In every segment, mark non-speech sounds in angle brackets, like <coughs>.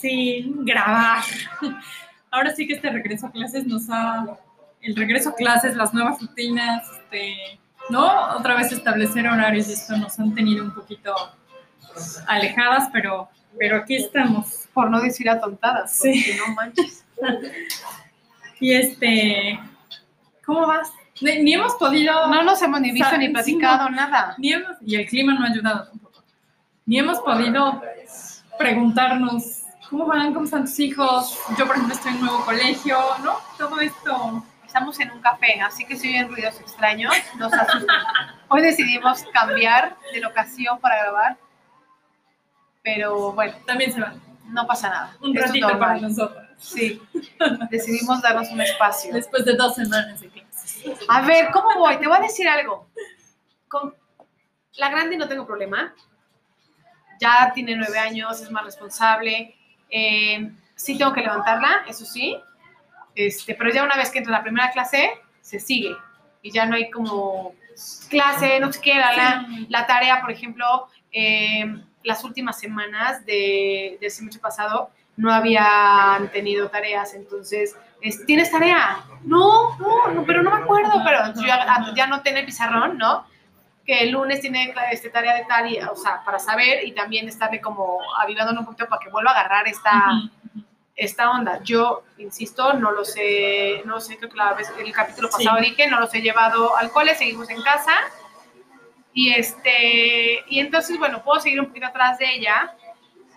Sí, grabar. Ahora sí que este regreso a clases nos ha... El regreso a clases, las nuevas rutinas, este, ¿no? Otra vez establecer horarios y esto nos han tenido un poquito alejadas, pero, pero aquí estamos. Por no decir atontadas, Sí. porque no manches. <laughs> Y este, ¿cómo vas? Ni, ni hemos podido... No nos hemos ni visto ni sí, platicado nada. ni hemos- y el clima no ha ayudado tampoco. Ni hemos podido preguntarnos cómo van, cómo están tus hijos. Yo, por ejemplo, estoy en un nuevo colegio, ¿no? Todo esto. Estamos en un café, así que si oyen ruidos extraños, no se asusten. Hoy decidimos cambiar de locación para grabar, pero bueno, También se va. no pasa nada. Un Esto es ratito para nosotros. Sí, decidimos darnos un espacio. Después de dos semanas de clases. A ver, ¿cómo voy? Te voy a decir algo. Con la grande no tengo problema. Ya tiene nueve años, es más responsable. Eh, sí tengo que levantarla, eso sí. Este, pero ya una vez que entra la primera clase, se sigue. Y ya no hay como clase, no sé qué, la, la, tarea, por ejemplo, eh, las últimas semanas de, del semestre pasado no habían tenido tareas, entonces, es, ¿tienes tarea? No, no, no, pero no me acuerdo, pero yo ya, ya no tengo el pizarrón, ¿no? Que el lunes tiene este, tarea de tal, y, o sea, para saber y también estarle como avivándole un poquito para que vuelva a agarrar esta, esta onda. Yo, insisto, no los he, no lo sé, creo que la vez, el capítulo Sí. pasado dije, no los he llevado al cole, seguimos en casa. Y este, y entonces, bueno, puedo seguir un poquito atrás de ella,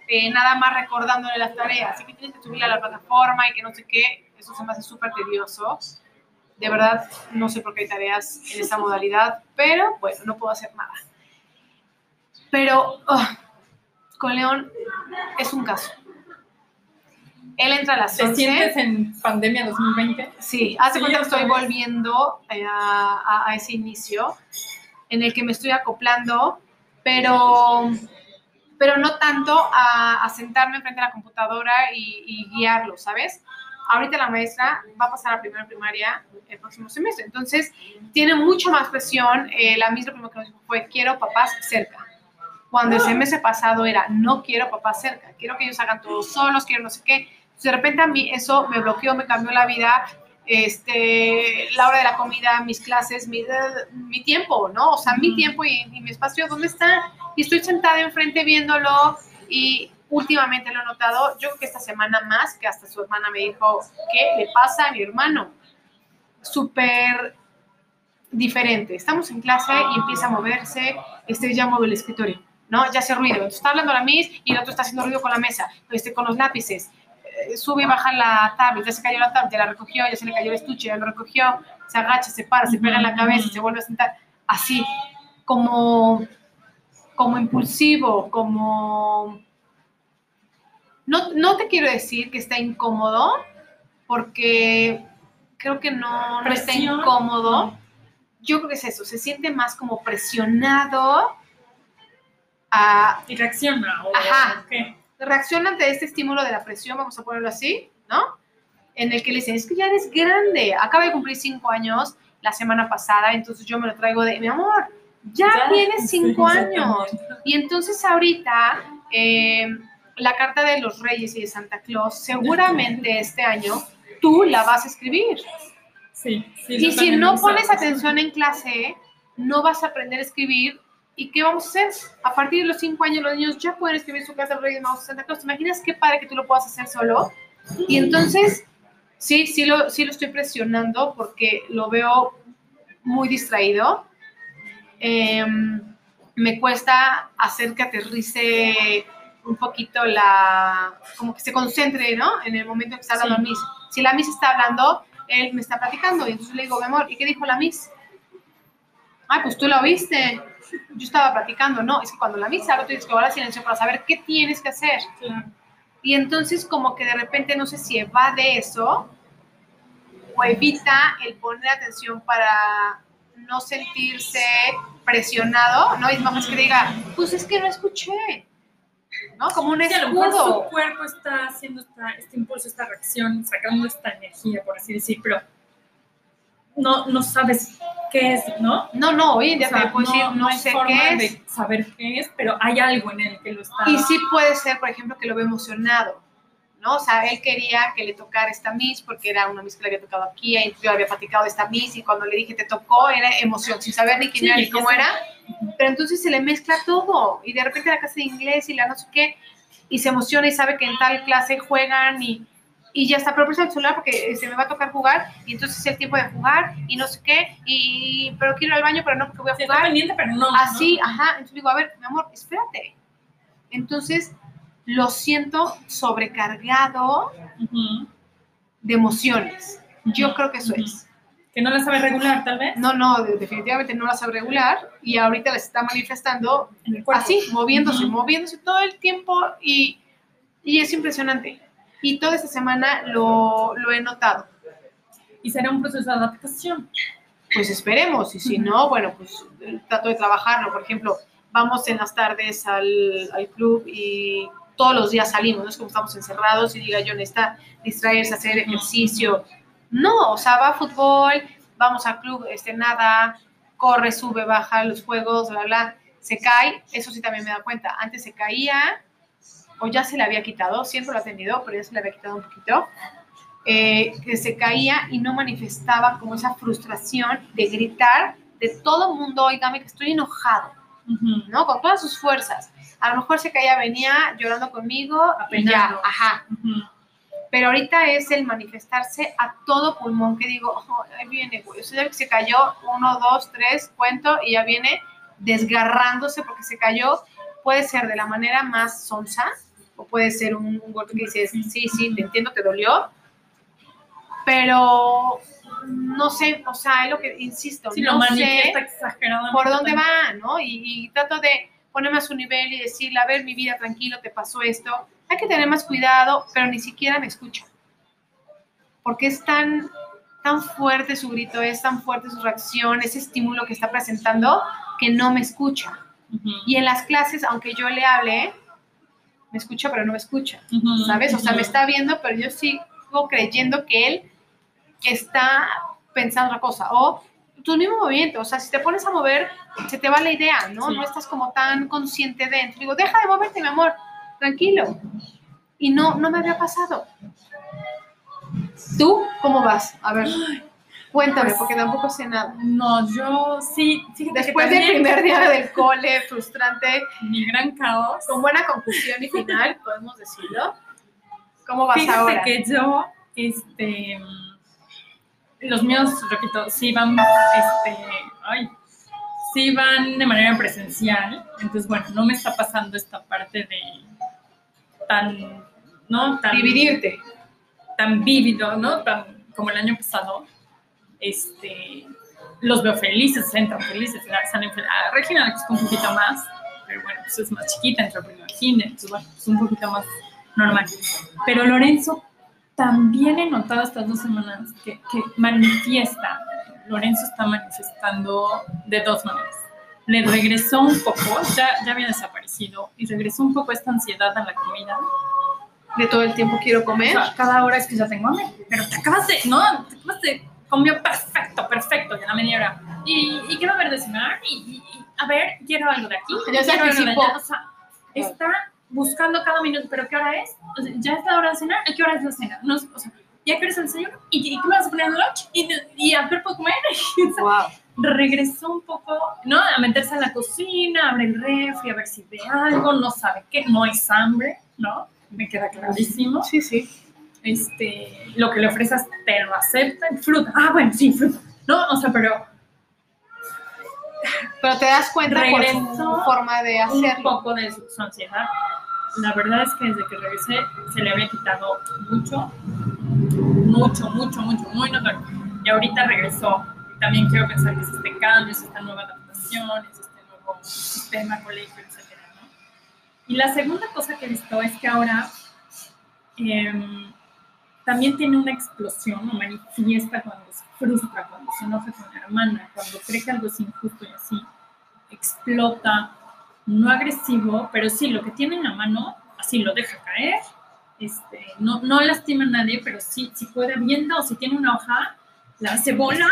eh, nada más recordándole las tareas. Así que tienes que subirla a la plataforma y que no sé qué, eso se me hace súper tedioso. De verdad, no sé por qué hay tareas en esta modalidad, pero bueno, no puedo hacer nada. Pero ah, con León es un caso. Él entra a las ¿Te 11. sientes en pandemia 2020? Sí, hace Sí, cuenta que estoy volviendo eh, a, a- a ese inicio en el que me estoy acoplando, pero, pero no tanto a, a sentarme frente a la computadora y, y guiarlo, ¿sabes? Ahorita la maestra va a pasar a primera primaria el próximo semestre, entonces tiene mucho más presión. Eh, la misma primero que nos dijo fue, quiero papás cerca. Cuando el semestre pasado era, no quiero papás cerca, quiero que ellos hagan todo solos, quiero no sé qué. Entonces, de repente a mí eso me bloqueó, me cambió la vida, este, la hora de la comida, mis clases, mi, mi tiempo, ¿no? O sea, mi tiempo y, y mi espacio, ¿dónde está? Y estoy sentada enfrente viéndolo y últimamente lo he notado, yo creo que esta semana más, que hasta su hermana me dijo, ¿qué le pasa a mi hermano? Súper diferente. Estamos en clase y empieza a moverse, este ya mueve el escritorio, ¿no? Ya hace ruido. Entonces está hablando la Miss y el otro está haciendo ruido con la mesa, este, con los lápices. Eh, Sube y baja la tablet, ya se cayó la tablet, ya la recogió, ya se le cayó el estuche, ya lo recogió, se agacha, se para, se pega en la cabeza, se vuelve a sentar. Así, como, como impulsivo, como... No, no te quiero decir que está incómodo, porque creo que no, no está incómodo. Yo creo que es eso, se siente más como presionado a Y reacciona. o- Ajá. ¿qué? reacciona ante este estímulo de la presión, vamos a ponerlo así, ¿no? En el que le dicen, es que ya eres grande, acaba de cumplir cinco años la semana pasada, entonces yo me lo traigo de, mi amor, ya, Ya, tienes cinco años. Y entonces ahorita, eh, la carta de los reyes y de Santa Claus, seguramente este año tú la vas a escribir. Sí, sí, Y si no pones atención en clase, no vas a aprender a escribir. ¿Y qué vamos a hacer? A partir de los cinco años, los niños ya pueden escribir su carta de Reyes Magos de Santa Claus. ¿Te imaginas qué padre que tú lo puedas hacer solo? Y entonces, sí, sí lo, sí lo estoy presionando porque lo veo muy distraído. Em, me cuesta hacer que aterrice un poquito la, como que se concentre, ¿no? En el momento en que está hablando Sí. la Miss. Si la Miss está hablando, él me está platicando y entonces le digo, mi amor, ¿y qué dijo la Miss? Ah, pues tú la oíste. Yo estaba platicando, no, es que cuando la Miss habla, tú tienes que guardar silencio para saber qué tienes que hacer. Claro. Y entonces como que de repente no sé si evade eso o evita el poner atención para no sentirse presionado, ¿no? Y es más que diga, pues es que no escuché, ¿no? Como un Sí, a lo mejor escudo. su cuerpo está haciendo esta- este impulso, esta reacción, sacando esta energía, por así decir, pero no, no sabes qué es, ¿no? No, no, hoy en día O sea, te puedo decir, no, hay sé forma qué es. de saber qué es, pero hay algo en él que lo está... Y sí puede ser, por ejemplo, que lo ve emocionado. ¿No? O sea, él quería que le tocara esta Miss porque era una Miss que le había tocado aquí, y yo había platicado de esta Miss y cuando le dije te tocó era emoción, sin saber ni quién Sí, era ni cómo era, pero entonces se le mezcla todo y de repente la clase de inglés y la no sé qué, y se emociona y sabe que en tal clase juegan y, y ya está, eso el celular porque se me va a tocar jugar y entonces es el tiempo de jugar y no sé qué, y pero quiero ir al baño, pero no porque voy a está jugar. pendiente, pero no. Así, ¿no? ajá. Entonces digo, a ver, mi amor, espérate. Entonces lo siento sobrecargado Ujú. de emociones. Yo creo que eso Ujú. es. Que no la sabe regular, tal vez. No, no, de- definitivamente no la sabe regular y ahorita la está manifestando En el así, moviéndose, moviéndose todo el tiempo y, y es impresionante. Y toda esta semana lo, lo he notado. Y será un proceso de adaptación. Pues esperemos, y si no, bueno, pues eh, trato de trabajarlo. Por ejemplo, vamos en las tardes al, al club y todos los días salimos, no es como estamos encerrados y diga yo necesita distraerse, hacer ejercicio. No, o sea, va a fútbol, vamos al club, este, nada, corre, sube, baja los juegos, bla, bla, se cae, eso sí también me da cuenta. Antes se caía, o ya se le había quitado, siempre lo ha tenido, pero ya se le había quitado un poquito. eh, que se caía y no manifestaba como esa frustración de gritar de todo mundo, oígame que estoy enojado. ¿no? Con todas sus fuerzas. A lo mejor se caía, venía llorando conmigo y ya, ajá. Ujú. Pero ahorita es el manifestarse a todo pulmón, que digo, "Oh, ahí viene, güey. O sea, que se cayó, uno, dos, tres, cuento, y ya viene desgarrándose porque se cayó. Puede ser de la manera más sonsa, o puede ser un, un golpe que dices, sí, sí, te entiendo, te dolió. Pero no sé, o sea, es lo que insisto, Sí, lo no sé manifiesta exageradamente. por dónde va, ¿no? Y, y trato de ponerme a su nivel y decirle, a ver, mi vida, tranquilo, te pasó esto. Hay que tener más cuidado, pero ni siquiera me escucha. Porque es tan, tan fuerte su grito, es tan fuerte su reacción, ese estímulo que está presentando, que no me escucha. Ujú. Y en las clases, aunque yo le hable, me escucha, pero no me escucha. Ujú. ¿Sabes? O sea, me está viendo, pero yo sigo creyendo que él está pensando otra cosa. O tu mismo movimiento, o sea, si te pones a mover, se te va la idea, ¿no? Sí. No estás como tan consciente de Entonces Digo, deja de moverte, mi amor, tranquilo. Y no, no me había pasado. ¿Tú cómo vas? A ver, cuéntame, Pues- porque tampoco sé nada. No, yo sí, fíjate Después que del primer día del <laughs> cole, frustrante, mi gran caos. con buena conclusión y final, podemos decirlo. ¿Cómo vas Fíjate ahora? que yo, este, los míos, repito, sí van, este, ay, sí van de manera presencial, entonces, bueno, no me está pasando esta parte de tan, ¿no? Tan, Dividirte. tan vívido, ¿no? Tan, como el año pasado, este, los veo felices, entran felices, salen felices. A Regina costó un poquito más, pero bueno, pues es más chiquita, entró primero al kinder, entonces bueno, es un poquito más normal. Pero Lorenzo, también he notado estas dos semanas que, que manifiesta, Lorenzo está manifestando de dos maneras. Le regresó un poco, ya, ya había desaparecido, y regresó un poco esta ansiedad a la comida. De todo el tiempo quiero O comer. sea, cada hora es que ya tengo hambre, pero te acabas de, no, te acabas de, comió perfecto, perfecto, ya la media hora. Y, y quiero ver de cenar, y, y- a ver, quiero algo de aquí, Ya se quiero algo de anticipó. allá. O sea, está buscando cada minuto, pero ¿qué hora es? O sea, ¿Ya es la hora de cenar? ¿A qué hora es la cena? No, sé, o sea, ¿ya quieres el desayuno? ¿Y, y qué me vas a poner en lunch? ¿Y, y a ver puedo comer? <laughs> Wow. regresó un poco, ¿no? A meterse en la cocina, abre el refri, a ver si ve algo, no sabe qué, no es hambre, ¿no? Me queda clarísimo. Sí, sí. Este, lo que le ofreces te lo acepta, fruta, ah, bueno, sí, fruta, ¿no? O sea, pero Pero te das cuenta por su forma de un hacerlo. poco de su ansiedad. La verdad es que desde que regresé se le había quitado mucho, mucho, mucho, mucho, muy notorio. Y ahorita regresó. También quiero pensar que es este cambio, es esta nueva adaptación, es este nuevo sistema, colegio, etcétera, ¿no? Y la segunda cosa que he visto es que ahora em, también tiene una explosión o manifiesta cuando se frustra, cuando se enoja con la hermana, cuando cree que algo es injusto y así, explota, no agresivo, pero sí, lo que tiene en la mano, así lo deja caer, este, no, no lastima a nadie, pero sí, si puede avienta o si tiene una hoja, la hace bola,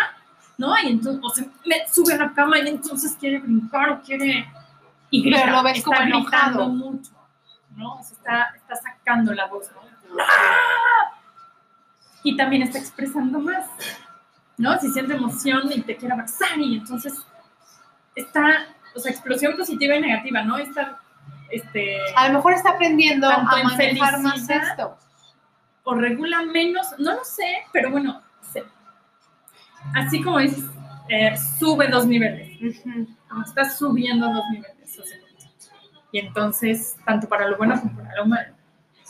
¿no? Y entonces, o se me sube a la cama y entonces quiere brincar o quiere... Y grita, Pero lo ves está como enojado. mucho, ¿no? O sea, está, está sacando la voz, ¿no? ¡No! Y también está expresando más, ¿no? Si siente emoción y te quiere abrazar y entonces está, o sea, explosión positiva y negativa, ¿no? Está, este... A lo mejor está aprendiendo a manejar más esto. o regula menos, no lo sé, pero bueno, se- así como dices, eh, sube dos niveles, Ujú. como está subiendo dos niveles. o sea, y entonces, tanto para lo bueno como para lo malo,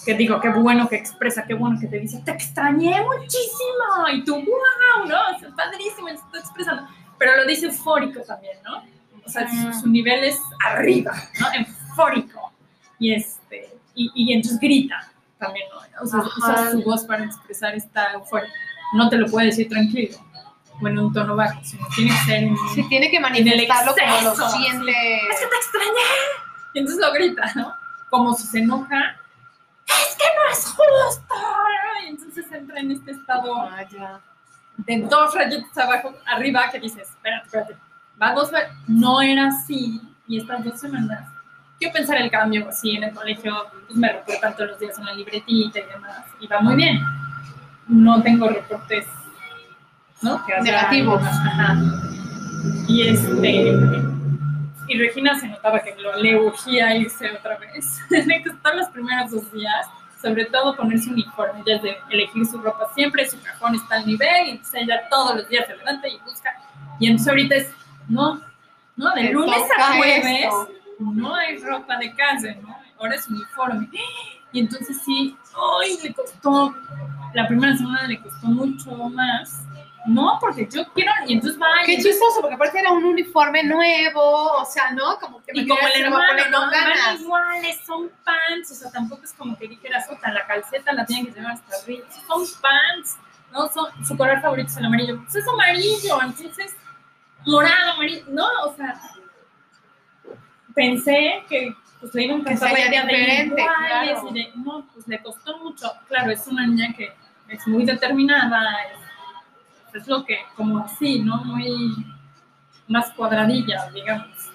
que digo, qué bueno que expresa, qué bueno que te dice, te extrañé muchísimo, y tú, wow, ¿no? O sea, padrísimo, está expresando, pero lo dice eufórico también, ¿no? Sea, su, su nivel es arriba, ¿no? Eufórico. Y, este, y, y entonces grita también, ¿no? O sea, usa su voz para expresar esta euforia. No te lo puede decir tranquilo, o en un tono bajo, sino tiene que ser en Sí, tiene que manifestarlo como lo siente. es que te extrañé. Y entonces lo grita, ¿no? Como si se enoja, es que no es justo. Y entonces entra en este estado Ah, ya. de dos rayitas abajo, arriba, que dices, espérate, espérate, va dos, ve- no era así. Y estas dos semanas, quiero pensar el cambio, así en el colegio, pues me reportan todos los días en la libretita y demás, y va muy bien. No tengo reportes, ¿no? Negativos. Ajá. Y este, y Regina se notaba que lo, le urgía irse otra vez. <laughs> le costó los primeros dos días, sobre todo ponerse uniforme, ya de elegir su ropa siempre, su cajón está al nivel, y ella todos los días se levanta y busca. Y entonces ahorita es, no, no, de lunes a jueves esto. no hay ropa de casa, ¿no? Ahora es uniforme. Y entonces sí, ¡ay! Le costó, la primera semana le costó mucho más. No, porque yo quiero, y entonces va y Qué chistoso, porque aparte era un uniforme nuevo, o sea, ¿no? Como que y como el hermano, ¿no? Van ganas. iguales, son pants, o sea, tampoco es como que dijeras, otra, la calceta la tienen que llevar hasta arriba, son pants, ¿no? Son, su color favorito es el amarillo, pues es amarillo, entonces, morado, amarillo, no, o sea, pensé que pues le iban a encantar la idea de iguales claro. y de, no, pues le costó mucho, claro, es una niña que es muy determinada, es, es lo que, como así, ¿no? Muy más cuadradilla, digamos.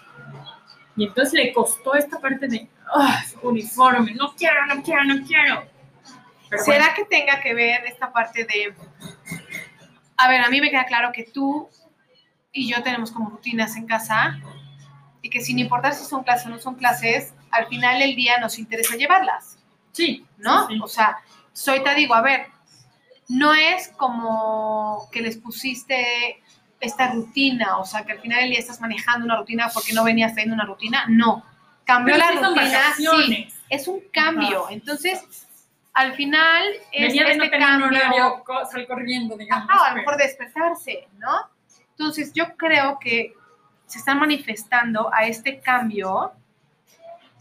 Y entonces le costó esta parte de, "Ah, uniforme, no quiero, no quiero, no quiero. Pero ¿Será que tenga que ver esta parte de... A ver, a mí me queda claro que tú y yo tenemos como rutinas en casa y que sin importar si son clases o no son clases, al final del día nos interesa llevarlas, sí, ¿no? sí, sí. O sea, soy te digo, a ver, no es como que les pusiste esta rutina, o sea, que al final del día estás manejando una rutina porque no venías teniendo una rutina, no. Cambió Pero la rutina, sí, es un cambio. Entonces, al final es Venía de este no tener un cambio, horario, co- sal corriendo, digamos. ajá, a lo pero- mejor despertarse, ¿no? Entonces, yo creo que se están manifestando a este cambio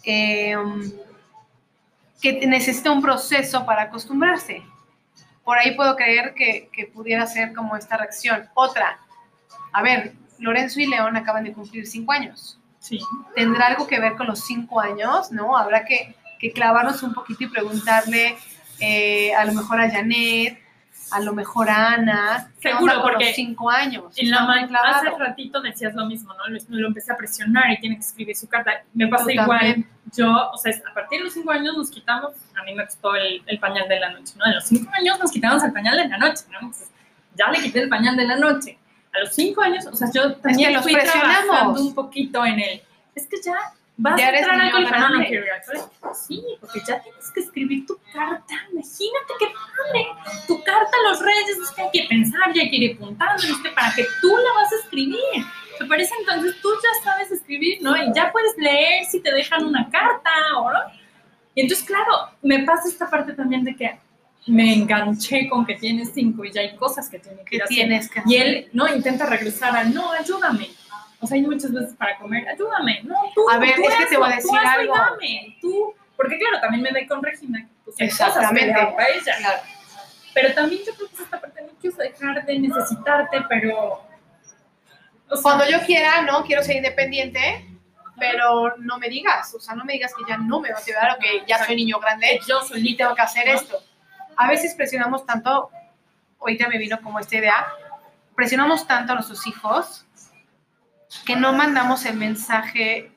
eh, que necesita un proceso para acostumbrarse. Por ahí puedo creer que, que pudiera ser como esta reacción. Otra, a ver, Lorenzo y León acaban de cumplir cinco años. Sí. ¿Tendrá algo que ver con los cinco años? ¿No? Habrá que, que clavarnos un poquito y preguntarle eh, a lo mejor a Janet, a lo mejor a Ana, ¿qué Seguro, porque los cinco años? En la hace ratito decías lo mismo, ¿no? Lo, lo empecé a presionar y tiene que escribir su carta. Me pasa igual. Yo, o sea, a partir de los cinco años nos quitamos, a mí me costó el, el pañal de la noche, ¿no? A los cinco años nos quitamos el pañal de la noche, ¿no? Entonces, ya le quité el pañal de la noche. A los cinco años, o sea, yo también los fui presionamos. trabajando un poquito en el, es que ya vas Ya a entrar al colegio, no, no grande. quiero ir al colegio. Sí, porque ya tienes que escribir tu carta, imagínate qué padre. Tu carta a los reyes, es que hay que pensar, ya hay que ir apuntando, es que para que tú la vas a escribir. Me parece entonces tú ya sabes escribir, ¿no? Y ya puedes leer si te dejan una carta, ¿o no? Y entonces, claro, me pasa esta parte también de que me enganché con que tienes cinco y ya hay cosas que tiene que que ir hacer. tienes que Y hacer. él, ¿no? Intenta regresar a, no, ayúdame. O sea, hay muchas veces para comer, ayúdame. No, tú, A ver, tú es que te voy a hazlo, tú decir hazlo algo. dame, tú. Porque claro, también me ve con Regina, pues cosas que Exactamente. le hago a ella. Claro. Pero también yo creo que es esta parte, no quiero dejar de necesitarte, pero... o sea, Cuando yo quiera, no, quiero ser independiente, pero no me digas, o sea, no me digas que ya no me vas a ayudar o que ya soy niño grande yo solita tengo que hacer esto. A veces presionamos tanto, ahorita me vino como esta idea, presionamos tanto a nuestros hijos que no mandamos el mensaje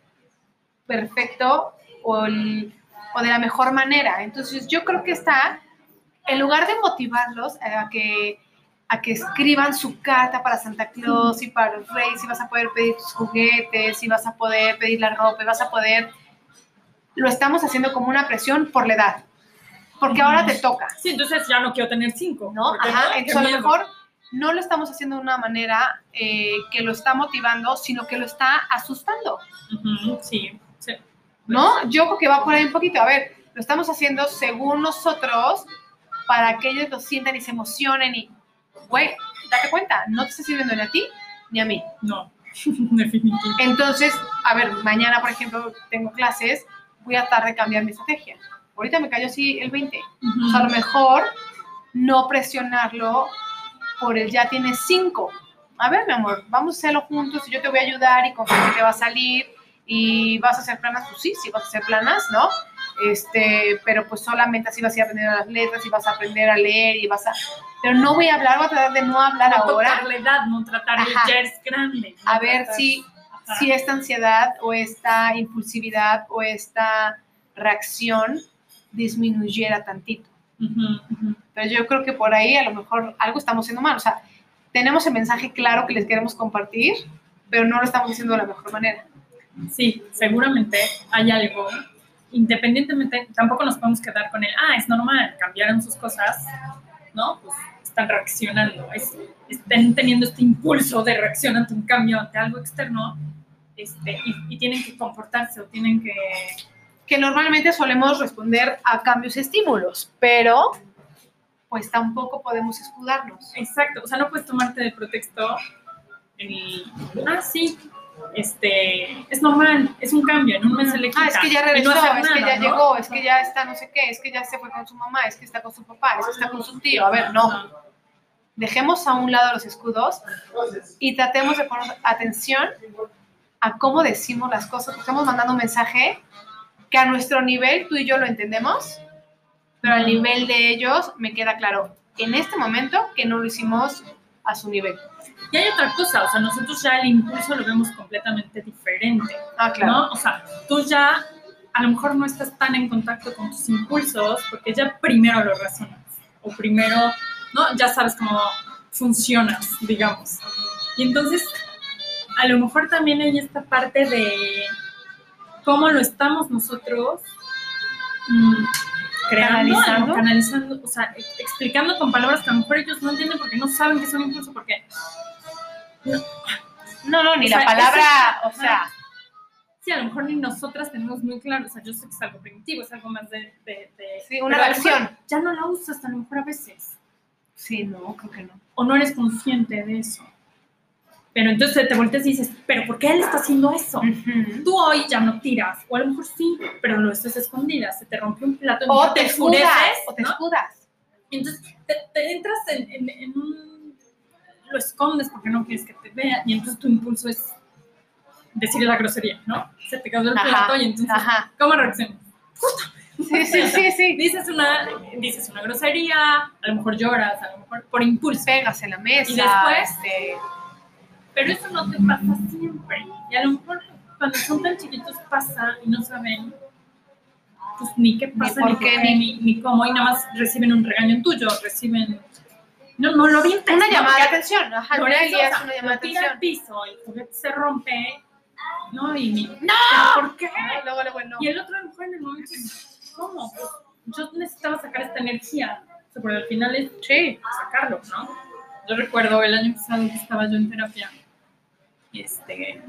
perfecto o, el- o de la mejor manera. Entonces yo creo que está en lugar de motivarlos a que, a que escriban su carta para Santa Claus y para los reyes, y vas a poder pedir tus juguetes, y vas a poder pedir la ropa, y vas a poder... Lo estamos haciendo como una presión por la edad. Porque ahora te toca. Sí, entonces ya no quiero tener cinco. ¿no? Ajá, entonces a lo mejor no lo estamos haciendo de una manera eh, que lo está motivando, sino que lo está asustando, Sí, sí. ¿no? Yo creo que va por ahí un poquito. A ver, lo estamos haciendo según nosotros para que ellos lo sientan y se emocionen y, güey, date cuenta, no te está sirviendo ni a ti ni a mí. No, <laughs> definitivo. Entonces, a ver, mañana, por ejemplo, tengo clases, voy a tratar de cambiar mi estrategia. Ahorita me cayó así el 20. O sea, a lo mejor no presionarlo por el ya tienes cinco. A ver, mi amor, vamos a hacerlo juntos y yo te voy a ayudar y confío que te va a salir y vas a hacer planas, pues sí, sí vas a hacer planas, ¿no? Este, pero pues solamente así vas a ir aprendiendo las letras y vas a aprender a leer y vas a... Pero no voy a hablar, voy a tratar de no hablar no ahora, tocar la edad, no tratar Ajá. ya eres grande. no a ver tratar- si, Ajá. si esta ansiedad o esta impulsividad o esta reacción disminuyera tantito. Ujú. Pero yo creo que por ahí a lo mejor algo estamos haciendo mal. O sea, tenemos el mensaje claro que les queremos compartir, pero no lo estamos haciendo de la mejor manera. Sí, seguramente hay algo. Independientemente, tampoco nos podemos quedar con el, ah, es normal, cambiaron sus cosas, ¿no? Pues están reaccionando, es- están teniendo este impulso de reacción ante un cambio, ante algo externo, este, y, y tienen que comportarse o tienen que... Que normalmente solemos responder a cambios y estímulos, pero pues tampoco podemos escudarnos. Exacto, o sea, no puedes tomarte de pretexto el, ah, sí, este, es normal, es un cambio, en un mes se le quita. Ah, es que ya no regresó, hacer es que ya ¿no? llegó, es que ya está no sé qué, es que ya se fue con su mamá, es que está con su papá, es que está con su tío. A ver, no. Dejemos a un lado los escudos y tratemos de poner atención a cómo decimos las cosas. Estamos mandando un mensaje que a nuestro nivel tú y yo lo entendemos, pero al nivel de ellos me queda claro en este momento que no lo hicimos a su nivel. Y hay otra cosa, o sea, nosotros ya el impulso lo vemos completamente diferente, Ah, claro. ¿no? O sea, tú ya a lo mejor no estás tan en contacto con tus impulsos porque ya primero lo razonas o primero, ¿no? Ya sabes cómo funcionas, digamos. Y entonces, a lo mejor también hay esta parte de cómo lo estamos nosotros mm, creando, Canalizando. canalizando, o sea, ex- explicando con palabras que a lo mejor ellos no entienden porque no saben que es un impulso, porque No, no, ni O la sea, palabra, eso- o sea, Sí, a lo mejor ni nosotras tenemos muy claro, o sea, yo sé que es algo primitivo, es algo más de... de- de- Sí, una reacción. Ya no la usas a lo mejor a veces, sí, no, creo que no. o no eres consciente de eso. Pero entonces te volteas y dices, ¿pero por qué él está haciendo eso? Ujú. Tú hoy ya no tiras, o a lo mejor sí, pero lo estás escondidas, se te rompe un plato, O te enfureces, escudas, o te ¿no? escudas. Entonces te, te entras en, en- en un... lo escondes porque no quieres que te vean, y entonces tu impulso es decirle la grosería, ¿no? Se te cayó el Ajá, plato y entonces, Ajá. ¿cómo reaccionas? Sí, sí, <laughs> sí, sí. Dices una, dices una grosería, a lo mejor lloras, a lo mejor por impulso. Pegas en la mesa. Y después- este, Pero eso no te pasa siempre. Y a lo mejor cuando son tan chiquitos pasa y no saben pues ni qué pasa, ni, por qué, ni, ni cómo, y nada más reciben un regaño en tuyo, reciben... No, no lo vi una llamada de atención. Ajá, Por eso, o es sea, una llamada de tira al atención. piso, el juguete se rompe, ¿no? Y ni, ¡No! ¿por qué? Ay, luego, luego, no. Y el otro a lo mejor en el momento ¿cómo? Pues, yo necesitaba sacar esta energía, o sea, porque al final es Sí. sacarlo, ¿no? Yo recuerdo el año pasado que estaba yo en terapia, este,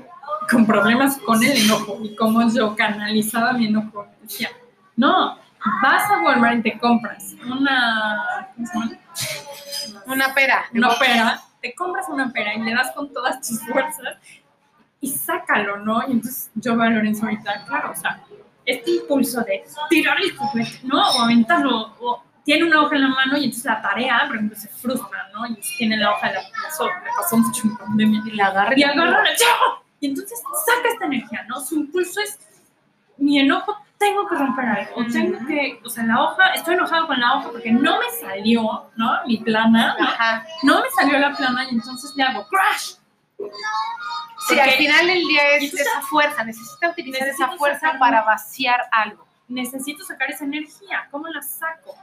con problemas con el enojo y cómo yo canalizaba mi enojo. Decía, no, vas a Walmart y te compras una. Una pera. una pera, te compras una pera y le das con todas tus fuerzas y sácalo, ¿no? Y entonces yo veo a Lorenzo ahorita, claro, o sea, este impulso de tirar el juguete, ¿no? O aventarlo, o tiene una hoja en la mano y entonces la tarea, por ejemplo, se frustra, ¿no? Y tiene la hoja, la, eso le pasó mucho en pandemia. Y la agarra Y agarra la ¡chao! Y entonces saca esta energía, ¿no? Su impulso es, mi enojo, tengo que romper algo, o tengo que, o sea, la hoja, estoy enojado con la hoja porque no me salió, ¿no? Mi plana, ¿no? Ajá. no me salió la plana y entonces le hago crash. Sí, Porque- al final del día es entonces- esa fuerza. Necesita utilizar esa fuerza sacarlo. para vaciar algo. Necesito sacar esa energía. ¿Cómo la saco?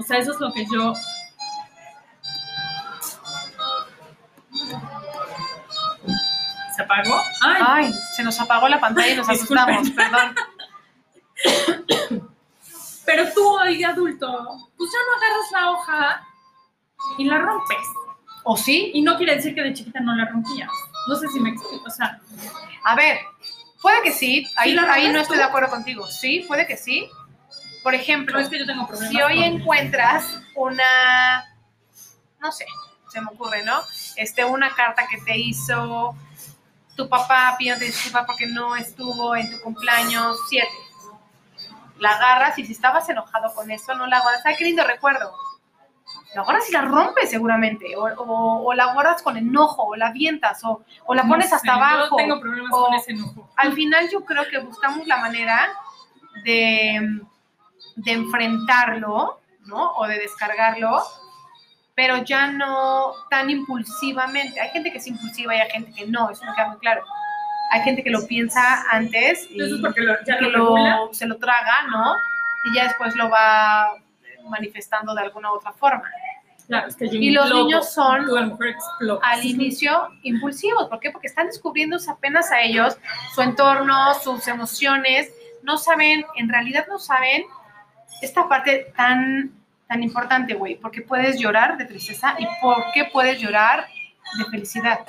O sea, eso es lo que yo... ¿Se apagó? Ay, Ay, se nos apagó la pantalla y nos Disculpen. asustamos, perdón. <coughs> pero tú hoy adulto, pues ya no agarras la hoja y la rompes. ¿O sí? Y no quiere decir que de chiquita no la rompías. No sé si me explico. O sea, A ver, puede que sí, ahí, ¿Sí ahí no estoy tú? de acuerdo contigo. Sí, puede que sí. Por ejemplo, no es que yo tengo problemas. si hoy encuentras una, no sé, se me ocurre, ¿no? Este, una carta que te hizo tu papá pidiendo disculpa porque no estuvo en tu cumpleaños 7. La agarras y si estabas enojado con eso, no la guardas. ¡Ay, qué lindo recuerdo! La guardas y la rompes seguramente. O, o- o la guardas con enojo, o la avientas, o, o la no pones sé, hasta abajo. Yo tengo problemas con ese enojo. Al final yo creo que buscamos la manera de, de enfrentarlo, ¿no? O de descargarlo, pero ya no tan impulsivamente. Hay gente que es impulsiva y hay gente que no, eso me queda muy claro. Hay gente que lo piensa antes y Eso es porque lo- ya que lo se lo traga, ¿no? Y ya después lo va manifestando de alguna u otra forma. Claro, es que Y los niños son al inicio impulsivos. ¿Por qué? Porque están descubriéndose apenas a ellos su entorno, sus emociones. No saben, en realidad no saben esta parte tan, tan importante, güey. ¿Por qué puedes llorar de tristeza y por qué puedes llorar de felicidad?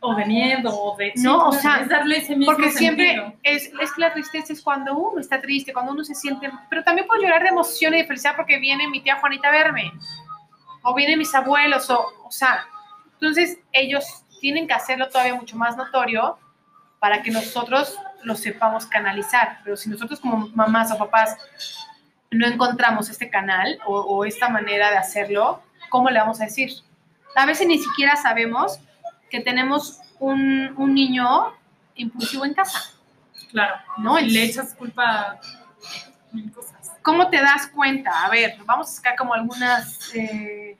O de miedo, o de... No, o sea, es darle ese mismo Porque siempre sentido. es, es que la tristeza es cuando uno está triste, cuando uno se siente... Pero también puedo llorar de emoción y de felicidad porque viene mi tía Juanita a verme. O vienen mis abuelos, o, o sea... Entonces ellos tienen que hacerlo todavía mucho más notorio para que nosotros lo sepamos canalizar. Pero si nosotros como mamás o papás no encontramos este canal o, o esta manera de hacerlo, ¿cómo le vamos a decir? A veces ni siquiera sabemos que tenemos un, un niño impulsivo en casa. Claro. No, y le echas culpa a mil cosas. ¿Cómo te das cuenta? A ver, vamos a sacar como algunas eh,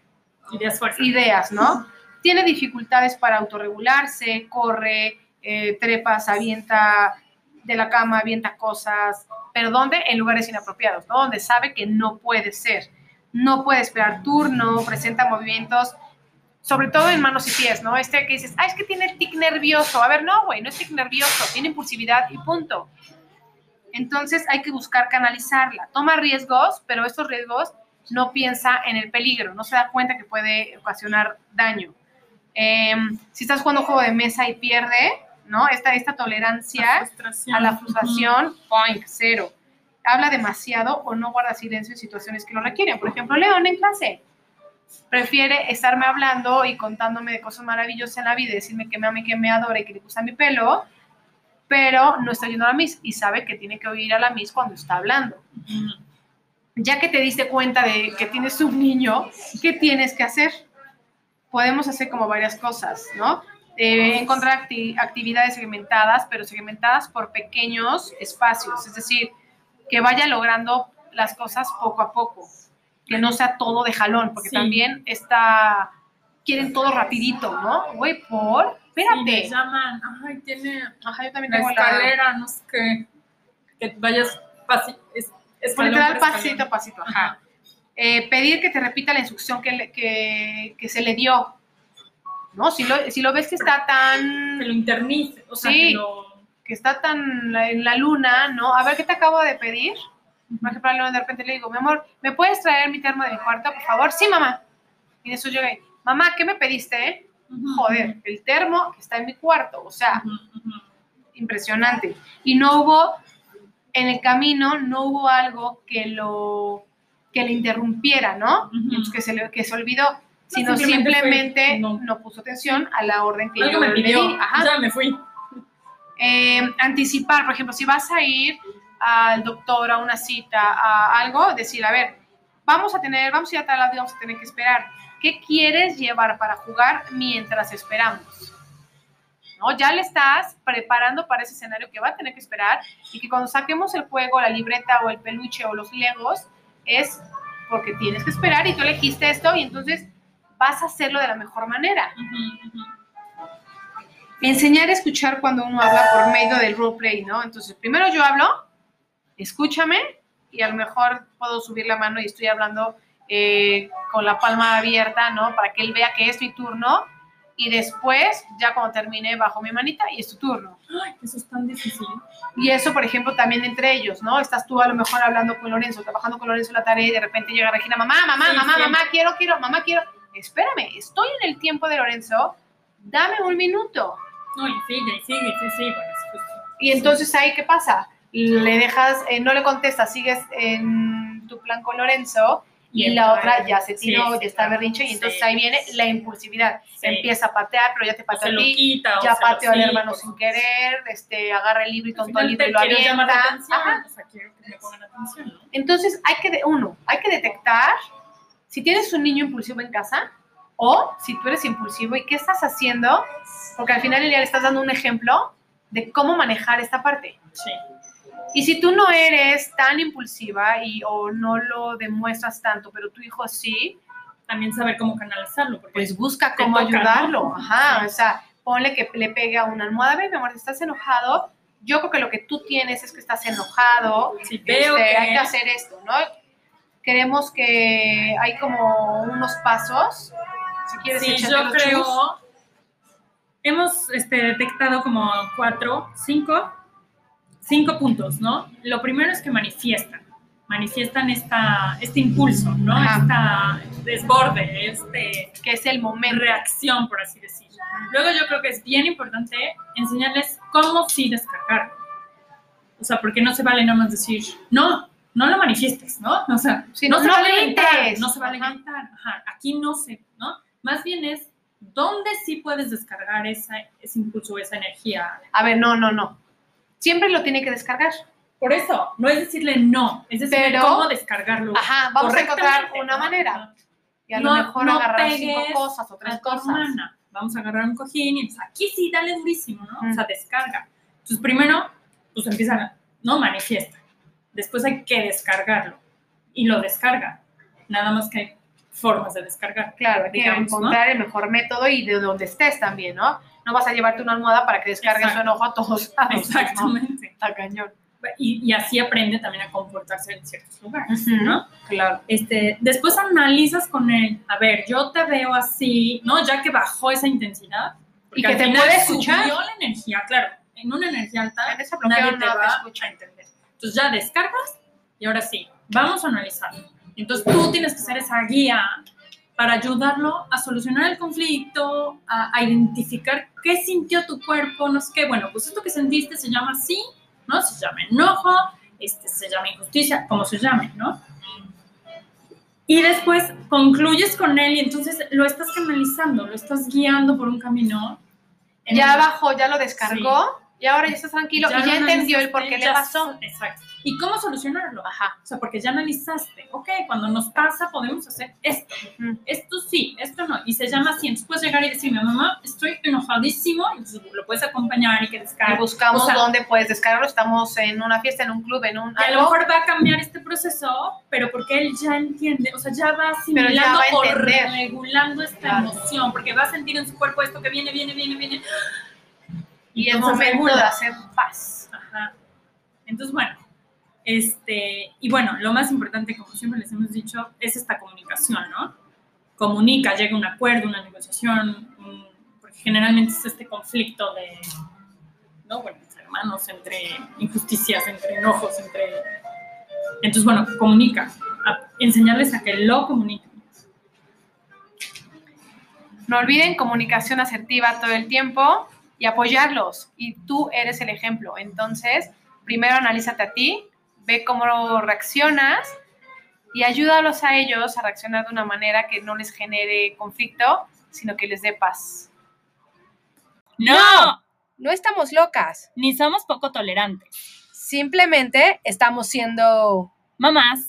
ideas, ¿no? Tiene dificultades para autorregularse, corre, eh, trepa, se avienta de la cama, avienta cosas, pero ¿dónde? En lugares inapropiados, ¿no? Donde sabe que no puede ser. No puede esperar turno, presenta movimientos, sobre todo en manos y pies, ¿no? Este que dices, ah, es que tiene tic nervioso. A ver, no, güey, no es tic nervioso, tiene impulsividad y punto. Entonces hay que buscar canalizarla. Toma riesgos, pero estos riesgos no piensa en el peligro, no se da cuenta que puede ocasionar daño. Eh, si estás jugando un juego de mesa y pierde, ¿no? Esta, esta tolerancia a la frustración, point, cero. Habla demasiado o no guarda silencio en situaciones que lo requieren. Por ejemplo, León en clase prefiere estarme hablando y contándome de cosas maravillosas en la vida decirme que me ama y que me adora y que le gusta mi pelo, pero no está yendo a la Miss y sabe que tiene que oír a la Miss cuando está hablando. Ya que te diste cuenta de que tienes un niño, ¿qué tienes que hacer? Podemos hacer como varias cosas, ¿no? Eh, encontrar acti- actividades segmentadas, pero segmentadas por pequeños espacios, es decir, que vaya logrando las cosas poco a poco, que no sea todo de jalón, porque Sí. también está, quieren todo rapidito, ¿no? Güey, por, Sí, espérate. me llaman. Ay, tiene Ajá, yo también la tengo la... escalera, no sé qué. Que vayas pasi, es, pasito a pasito, ajá. Ajá. Eh, pedir que te repita la instrucción que, le- que, que se le dio. ¿No? Si lo, si lo ves que está tan Que lo internice, o sea, Sí. que lo... que está tan en la luna, ¿no? A ver, ¿qué te acabo de pedir? Por ejemplo, de repente le digo, mi amor, ¿me puedes traer mi termo de mi cuarto, por favor? Sí, mamá. Y de eso llega, y, mamá, ¿qué me pediste? Ujú. Joder, el termo que está en mi cuarto. O sea, impresionante. Y no hubo, en el camino, no hubo algo que lo que le interrumpiera, ¿no? Que se, le, que se olvidó, sino simplemente simplemente, no. no. puso atención a la orden que yo me pidió, di. Ajá. ya me fui. Eh, anticipar, por ejemplo, si vas a ir al doctor a una cita, a algo, decir, a ver, vamos a tener, vamos a ir a tal lado y vamos a tener que esperar. ¿Qué quieres llevar para jugar mientras esperamos? ¿No? Ya le estás preparando para ese escenario que va a tener que esperar y que cuando saquemos el juego, la libreta o el peluche o los legos, es porque tienes que esperar y tú elegiste esto y entonces vas a hacerlo de la mejor manera. Enseñar a escuchar cuando uno habla por medio del roleplay, ¿no? Entonces, primero yo hablo, escúchame y a lo mejor puedo subir la mano y estoy hablando eh, con la palma abierta, ¿no? Para que él vea que es mi turno y después, ya cuando termine, bajo mi manita y es tu turno. Ay, eso es tan difícil. Y eso, por ejemplo, también entre ellos, ¿no? Estás tú a lo mejor hablando con Lorenzo, trabajando con Lorenzo la tarea y de repente llega Regina, mamá, mamá, Sí, mamá, siempre. mamá, quiero, quiero, mamá, quiero. Espérame, estoy en el tiempo de Lorenzo, dame un minuto. No, y sigue, sigue, sí, sí, bueno. Y entonces ahí, ¿qué pasa? Le dejas, eh, no le contestas, sigues en tu plan con Lorenzo y, Y la otra ya se tiró, Sí, ya está berrinche y entonces ahí viene la impulsividad. Empieza a patear, pero ya te pateó a ti, quita, ya pateó al hermano sin querer, este, agarra el libro y tonto final libro y lo avienta. atención, Ajá. o sea, quiero que me pongan atención, ¿no? Entonces, hay que, de, uno, hay que detectar si tienes un niño impulsivo en casa o si tú eres impulsivo y qué estás haciendo, porque al final día le estás dando un ejemplo de cómo manejar esta parte. Sí. Y si tú no eres tan impulsiva y o no lo demuestras tanto, pero tu hijo sí, También saber cómo canalizarlo, porque pues busca cómo toca, ayudarlo. ¿no? Ajá, Sí. o sea, ponle que le pegue a una almohada, ve, mi amor, estás enojado. Yo creo que lo que tú tienes es que estás enojado. si veo Este, que hay que hacer esto, ¿no? Queremos que hay como unos pasos. Si quieres, Sí, yo creo. chus. Hemos este, detectado como cuatro, cinco, cinco puntos, ¿no? Lo primero es que manifiestan, manifiestan esta, este impulso, ¿no? Ajá. Esta desborde, este que es el momento. reacción, por así decirlo. Luego yo creo que es bien importante enseñarles cómo sí descargar. O sea, porque no se vale nada más decir, no, no lo manifiestes, ¿no? O sea, Sí, no, no- se no vale grites. gritar, no se vale Ajá. gritar. Ajá, aquí no se, ¿no? Más bien es dónde sí puedes descargar esa, ese impulso, esa energía. A ver, no, no, no. Siempre lo tiene que descargar. Por eso, no es decirle no, es decirle Pero- cómo descargarlo. Ajá, vamos a encontrar una ¿no? manera. Y a No- lo mejor agarrar cinco cosas o tres a cosas. Vamos a agarrar un cojín y pues, aquí sí, dale durísimo, ¿no? Mm. O sea, descarga. Entonces, primero, pues empiezan, ¿no? Manifiesta. Después hay que descargarlo. Y lo descarga. Nada más que hay formas de descargar. Claro, hay que digamos, ¿no? encontrar el mejor método y de donde estés también, ¿no? No vas a llevarte una almohada para que descargue su Exacto. enojo a todos lados. ¿no? Exactamente. Está cañón. Y, y así aprende también a comportarse en ciertos lugares, Ujú. ¿no? Claro. Este, después analizas con él, a ver, yo te veo así, ¿no? Ya que bajó esa intensidad. Y que te puede escuchar. Subió la energía, claro. En una energía alta, En bloqueo nadie te no te va escucha. a entender. Entonces ya descargas y ahora sí, vamos a analizarlo. Entonces tú tienes que ser esa guía para ayudarlo a solucionar el conflicto, a, a identificar qué sintió tu cuerpo, no sé qué. Bueno, pues esto que sentiste se llama así, ¿no? Se llama enojo, este, se llama injusticia, como se llame, ¿no? Y después concluyes con él y entonces lo estás canalizando, lo estás guiando por un camino. en Ya el- bajó, ya lo descargó y ahora ya estás tranquilo y lo ya entendió el por qué le ya pasó. Exacto. ¿Y cómo solucionarlo? Ajá. O sea, porque ya analizaste, ok, cuando nos pasa podemos hacer esto, esto sí, esto no, y se llama así. Entonces puedes llegar y decirme, mamá, estoy enojadísimo, y entonces lo puedes acompañar y que Y descargue. buscamos O sea, dónde puedes descargarlo. Estamos en una fiesta, en un club, en un Y a lo mejor va a cambiar este proceso, pero porque él ya entiende, o sea, ya va ya asimilando o regulando esta Claro. emoción, porque va a sentir en su cuerpo esto que viene, viene, viene, viene. Y es entonces momento de hacer paz. Ajá. Entonces, bueno, este, y bueno, lo más importante, como siempre les hemos dicho, es esta comunicación, ¿no? Comunica, llega a un acuerdo, una negociación, un- porque generalmente es este conflicto de, ¿no? Bueno, entre hermanos, entre injusticias, entre enojos, entre... Entonces, bueno, comunica, a- enseñarles a que lo comuniquen. No olviden comunicación asertiva todo el tiempo y apoyarlos. Y tú eres el ejemplo. Entonces, primero analízate a ti, ve cómo reaccionas y ayúdalos a ellos a reaccionar de una manera que no les genere conflicto, sino que les dé paz. ¡No! No estamos locas. Ni somos poco tolerantes. Simplemente estamos siendo Mamás